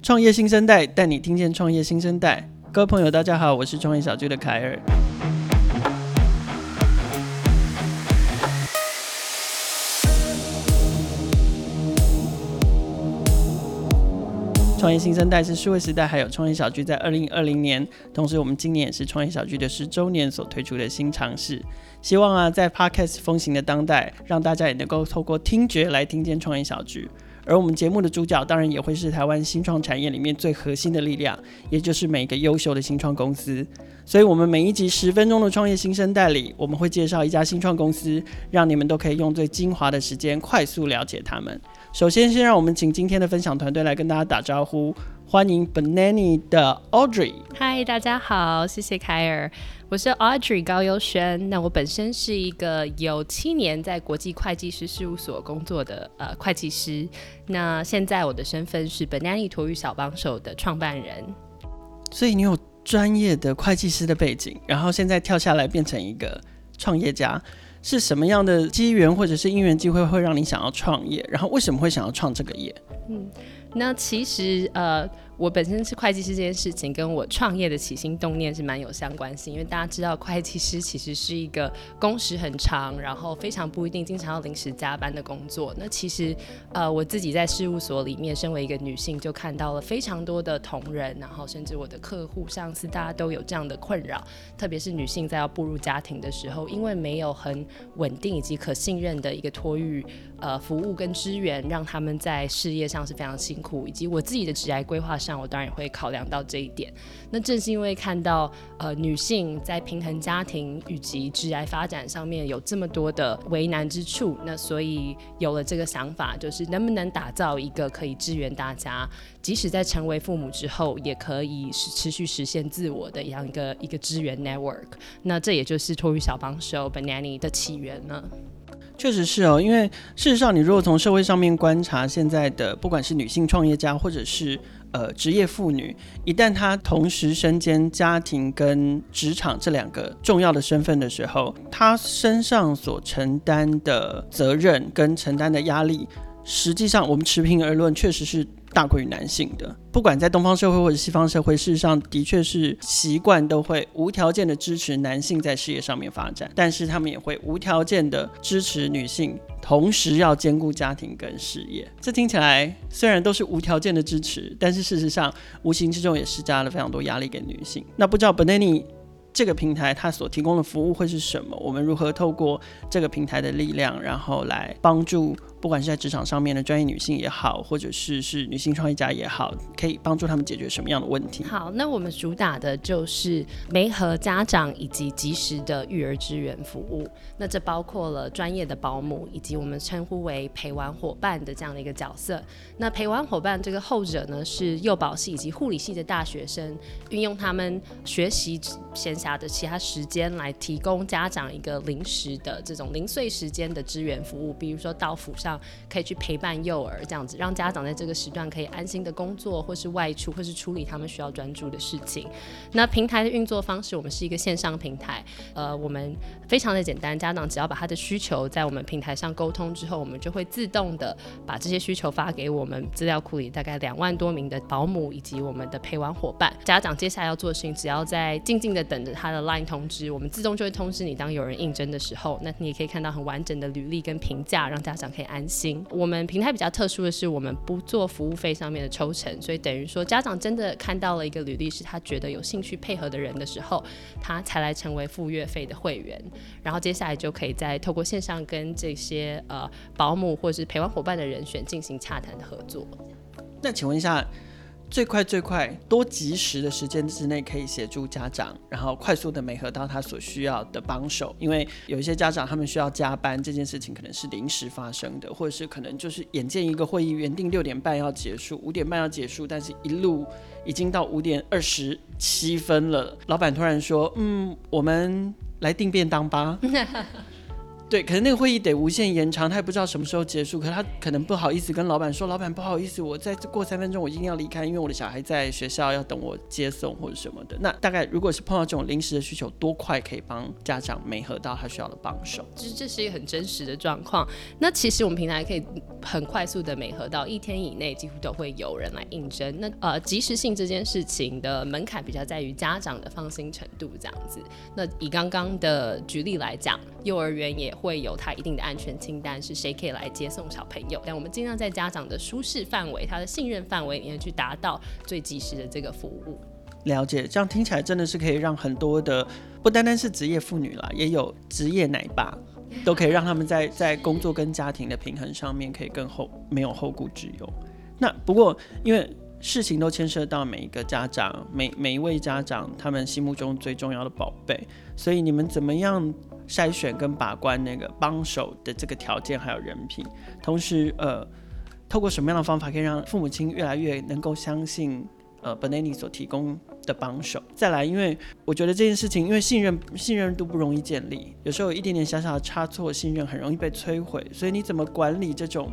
创业新生代带你听见创业新生代。各位朋友，大家好，我是创业小聚的凯尔。创业新生代是数位时代，还有创业小聚在二零二零年，同时我们今年也是创业小聚的十周年所推出的新尝试。希望啊，在 Podcast 风行的当代，让大家也能够透过听觉来听见创业小聚。而我们节目的主角，当然也会是台湾新创产业里面最核心的力量，也就是每个优秀的新创公司。所以，我们每一集十分钟的创业新生代里，我们会介绍一家新创公司，让你们都可以用最精华的时间快速了解他们。首先，先让我们请今天的分享团队来跟大家打招呼，欢迎 Banani 的 Audrey。嗨，大家好，谢谢凯尔。我是 Audrey 高优轩，那我本身是一个有七年在国际会计师事务所工作的呃会计师，那现在我的身份是 Banani 托育小帮手的创办人。所以你有专业的会计师的背景，然后现在跳下来变成一个创业家，是什么样的机缘或者是因缘机会会让你想要创业？然后为什么会想要创这个业？嗯，那其实呃。我本身是会计师这件事情，跟我创业的起心动念是蛮有相关性。因为大家知道，会计师其实是一个工时很长，然后非常不一定经常要临时加班的工作。那其实，呃，我自己在事务所里面，身为一个女性，就看到了非常多的同仁，然后甚至我的客户、上司，大家都有这样的困扰。特别是女性在要步入家庭的时候，因为没有很稳定以及可信任的一个托育呃服务跟支援，让他们在事业上是非常辛苦，以及我自己的职业规划上。我当然也会考量到这一点。那正是因为看到呃女性在平衡家庭以及职业发展上面有这么多的为难之处，那所以有了这个想法，就是能不能打造一个可以支援大家，即使在成为父母之后，也可以持续实现自我的一样一个一个支援 network。那这也就是托育小帮手 Benani 的起源呢。确实是哦，因为事实上，你如果从社会上面观察现在的，不管是女性创业家，或者是呃职业妇女，一旦她同时身兼家庭跟职场这两个重要的身份的时候，她身上所承担的责任跟承担的压力，实际上我们持平而论，确实是。大过于男性的，不管在东方社会或者西方社会，事实上的确是习惯都会无条件的支持男性在事业上面发展，但是他们也会无条件的支持女性，同时要兼顾家庭跟事业。这听起来虽然都是无条件的支持，但是事实上无形之中也施加了非常多压力给女性。那不知道 Benny 这个平台它所提供的服务会是什么？我们如何透过这个平台的力量，然后来帮助？不管是在职场上面的专业女性也好，或者是是女性创业家也好，可以帮助他们解决什么样的问题？好，那我们主打的就是媒合家长以及及时的育儿支援服务。那这包括了专业的保姆，以及我们称呼为陪玩伙伴的这样的一个角色。那陪玩伙伴这个后者呢，是幼保系以及护理系的大学生，运用他们学习闲暇的其他时间来提供家长一个临时的这种零碎时间的支援服务，比如说到府上。可以去陪伴幼儿，这样子让家长在这个时段可以安心的工作，或是外出，或是处理他们需要专注的事情。那平台的运作方式，我们是一个线上平台，呃，我们非常的简单，家长只要把他的需求在我们平台上沟通之后，我们就会自动的把这些需求发给我们资料库里大概两万多名的保姆以及我们的陪玩伙伴。家长接下来要做的事情，只要在静静的等他的 LINE 通知，我们自动就会通知你，当有人应征的时候，那你也可以看到很完整的履历跟评价，让家长可以安。安心。我们平台比较特殊的是，我们不做服务费上面的抽成，所以等于说家长真的看到了一个履历，是他觉得有兴趣配合的人的时候，他才来成为付月费的会员，然后接下来就可以再透过线上跟这些呃保姆或者是陪玩伙伴的人选进行洽谈的合作。那请问一下。最快最快多及时的时间之内，可以协助家长，然后快速的美合到他所需要的帮手。因为有一些家长他们需要加班，这件事情可能是临时发生的，或者是可能就是眼见一个会议原定六点半要结束，五点半要结束，但是一路已经到五点二十七分了，老板突然说：“嗯，我们来订便当吧。”对，可能那个会议得无限延长，他也不知道什么时候结束，可他可能不好意思跟老板说，老板不好意思，我再过三分钟我一定要离开，因为我的小孩在学校要等我接送或者什么的。那大概如果是碰到这种临时的需求，多快可以帮家长没合到他需要的帮手？其实这是一个很真实的状况。那其实我们平台可以很快速的媒合到一天以内，几乎都会有人来应征。那呃，及时性这件事情的门槛比较在于家长的放心程度这样子。那以刚刚的举例来讲，幼儿园也会有他一定的安全清单，是谁可以来接送小朋友。但我们尽量在家长的舒适范围、他的信任范围里面去达到最及时的这个服务。了解，这样听起来真的是可以让很多的不单单是职业妇女啦，也有职业奶爸，都可以让他们在在工作跟家庭的平衡上面可以更后没有后顾之忧。那不过因为事情都牵涉到每一个家长，每每一位家长他们心目中最重要的宝贝，所以你们怎么样？筛选跟把关那个帮手的这个条件还有人品，同时呃，透过什么样的方法可以让父母亲越来越能够相信呃 b e n a n i 所提供的帮手？再来，因为我觉得这件事情，因为信任信任度不容易建立，有时候有一点点小小的差错，信任很容易被摧毁，所以你怎么管理这种？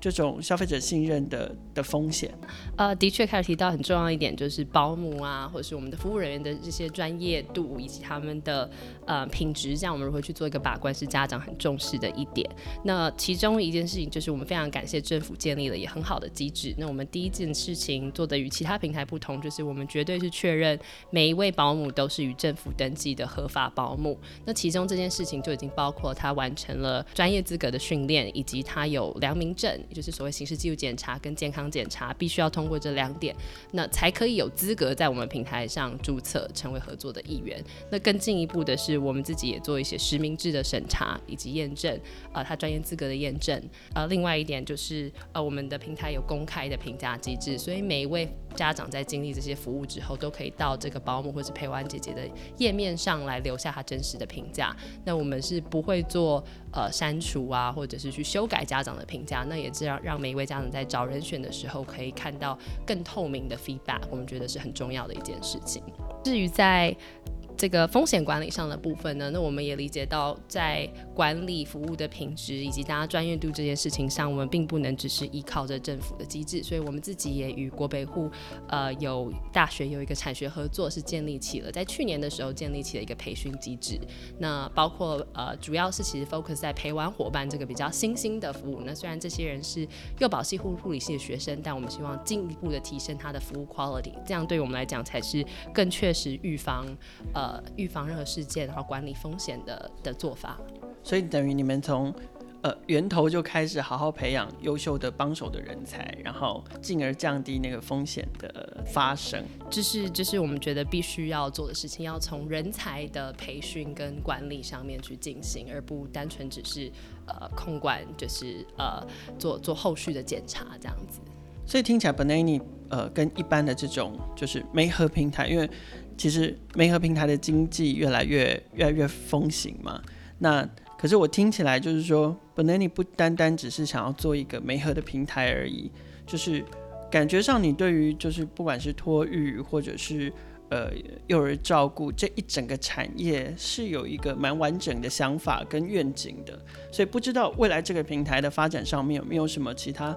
这种消费者信任的的风险，呃，的确开始提到很重要一点，就是保姆啊，或者是我们的服务人员的这些专业度以及他们的呃品质，这样我们如何去做一个把关，是家长很重视的一点。那其中一件事情就是我们非常感谢政府建立了也很好的机制。那我们第一件事情做的与其他平台不同，就是我们绝对是确认每一位保姆都是与政府登记的合法保姆。那其中这件事情就已经包括他完成了专业资格的训练，以及他有良民证。就是所谓刑事记录检查跟健康检查，必须要通过这两点，那才可以有资格在我们平台上注册成为合作的一员。那更进一步的是，我们自己也做一些实名制的审查以及验证，呃，他专业资格的验证。呃，另外一点就是，呃，我们的平台有公开的评价机制，所以每一位家长在经历这些服务之后，都可以到这个保姆或是陪玩姐姐的页面上来留下他真实的评价。那我们是不会做呃删除啊，或者是去修改家长的评价。那也是。让让每一位家长在找人选的时候，可以看到更透明的 feedback，我们觉得是很重要的一件事情。至于在这个风险管理上的部分呢，那我们也理解到，在管理服务的品质以及大家专业度这件事情上，我们并不能只是依靠着政府的机制，所以我们自己也与国北户呃有大学有一个产学合作，是建立起了在去年的时候建立起了一个培训机制。那包括呃主要是其实 focus 在陪玩伙伴这个比较新兴的服务。那虽然这些人是幼保系护护理系的学生，但我们希望进一步的提升他的服务 quality，这样对我们来讲才是更确实预防呃。呃，预防任何事件，然后管理风险的的做法。所以等于你们从呃源头就开始好好培养优秀的帮手的人才，然后进而降低那个风险的发生。这是这是我们觉得必须要做的事情，要从人才的培训跟管理上面去进行，而不单纯只是呃控管，就是呃做做后续的检查这样子。所以听起来，Benoni 呃跟一般的这种就是媒合平台，因为其实媒合平台的经济越来越越来越风行嘛，那可是我听起来就是说，Benoni 不单单只是想要做一个媒合的平台而已，就是感觉上你对于就是不管是托育或者是呃幼儿照顾这一整个产业是有一个蛮完整的想法跟愿景的，所以不知道未来这个平台的发展上面有没有什么其他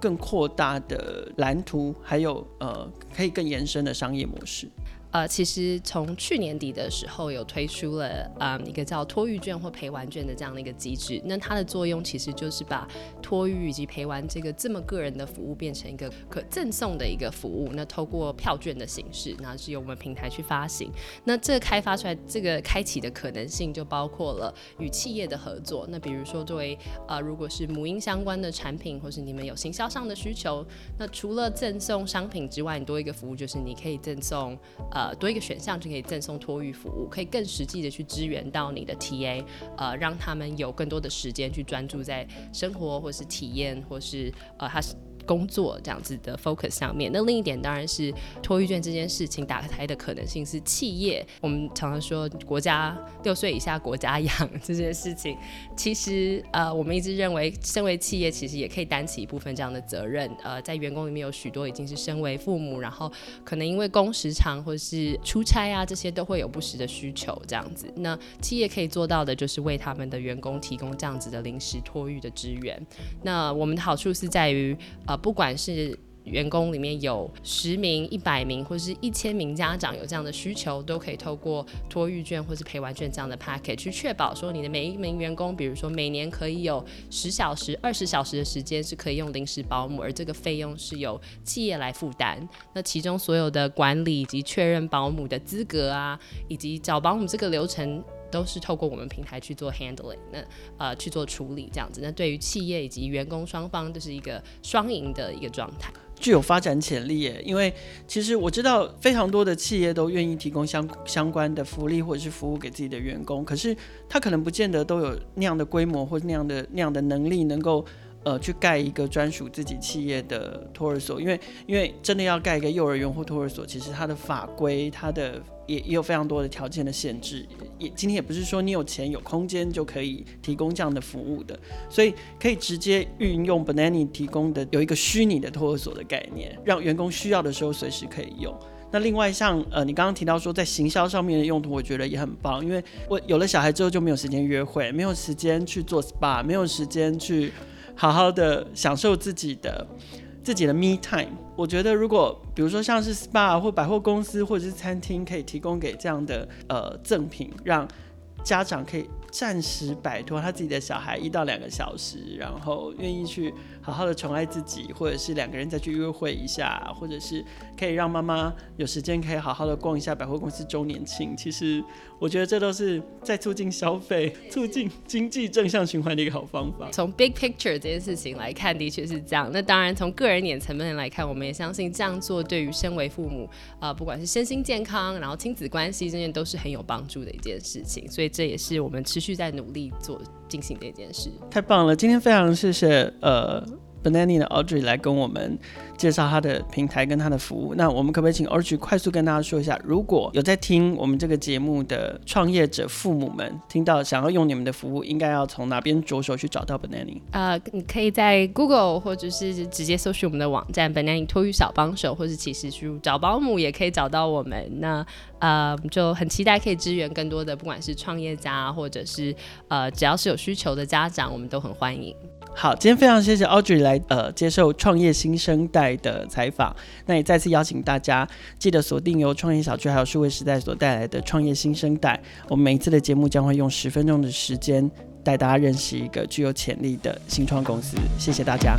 更扩大的蓝图，还有呃可以更延伸的商业模式。呃，其实从去年底的时候有推出了嗯一个叫托育券或陪玩券的这样的一个机制，那它的作用其实就是把托育以及陪玩这个这么个人的服务变成一个可赠送的一个服务，那透过票券的形式，那是由我们平台去发行。那这开发出来这个开启的可能性就包括了与企业的合作，那比如说作为呃如果是母婴相关的产品，或是你们有行销上的需求，那除了赠送商品之外，你多一个服务就是你可以赠送。呃多一个选项就可以赠送托育服务，可以更实际的去支援到你的 TA，呃，让他们有更多的时间去专注在生活或是体验或是呃他工作这样子的 focus 上面。那另一点当然是托育券这件事情打开的可能性是企业。我们常常说国家六岁以下国家养 这件事情，其实呃我们一直认为，身为企业其实也可以担起一部分这样的责任。呃，在员工里面有许多已经是身为父母，然后可能因为工时长或是出差啊这些都会有不时的需求这样子。那企业可以做到的就是为他们的员工提供这样子的临时托育的支援。那我们的好处是在于，呃，不管是员工里面有十名、一百名或者是一千名家长有这样的需求，都可以透过托育券或是陪玩券这样的 package 去确保说你的每一名员工，比如说每年可以有十小时、二十小时的时间是可以用临时保姆，而这个费用是由企业来负担。那其中所有的管理以及确认保姆的资格啊，以及找保姆这个流程。都是透过我们平台去做 handling，那呃去做处理这样子。那对于企业以及员工双方都是一个双赢的一个状态，具有发展潜力耶。因为其实我知道非常多的企业都愿意提供相相关的福利或者是服务给自己的员工，可是他可能不见得都有那样的规模或者那样的那样的能力，能够呃去盖一个专属自己企业的托儿所。因为因为真的要盖一个幼儿园或托儿所，其实它的法规它的。也也有非常多的条件的限制，也今天也不是说你有钱有空间就可以提供这样的服务的，所以可以直接运用 Benani 提供的有一个虚拟的托儿所的概念，让员工需要的时候随时可以用。那另外像呃你刚刚提到说在行销上面的用途，我觉得也很棒，因为我有了小孩之后就没有时间约会，没有时间去做 SPA，没有时间去好好的享受自己的。自己的 me time，我觉得如果比如说像是 SPA 或百货公司或者是餐厅，可以提供给这样的呃赠品，让家长可以暂时摆脱他自己的小孩一到两个小时，然后愿意去。好好的宠爱自己，或者是两个人再去约会一下，或者是可以让妈妈有时间可以好好的逛一下百货公司周年庆。其实我觉得这都是在促进消费、促进经济正向循环的一个好方法。从 big picture 这件事情来看，的确是这样。那当然，从个人脸层面来看，我们也相信这样做对于身为父母，呃，不管是身心健康，然后亲子关系这件都是很有帮助的一件事情。所以这也是我们持续在努力做进行的一件事。太棒了！今天非常谢谢呃。Benanny 的 Audrey 来跟我们介绍他的平台跟他的服务。那我们可不可以请 Audrey 快速跟大家说一下，如果有在听我们这个节目的创业者父母们，听到想要用你们的服务，应该要从哪边着手去找到 Benani？呃，你可以在 Google 或者是直接搜寻我们的网站 Benani 托育小帮手，或者其实去找保姆也可以找到我们。那呃，就很期待可以支援更多的，不管是创业家或者是呃，只要是有需求的家长，我们都很欢迎。好，今天非常谢谢 Audrey 来呃接受创业新生代的采访。那也再次邀请大家记得锁定由创业小区还有数位时代所带来的创业新生代。我们每一次的节目将会用十分钟的时间带大家认识一个具有潜力的新创公司。谢谢大家。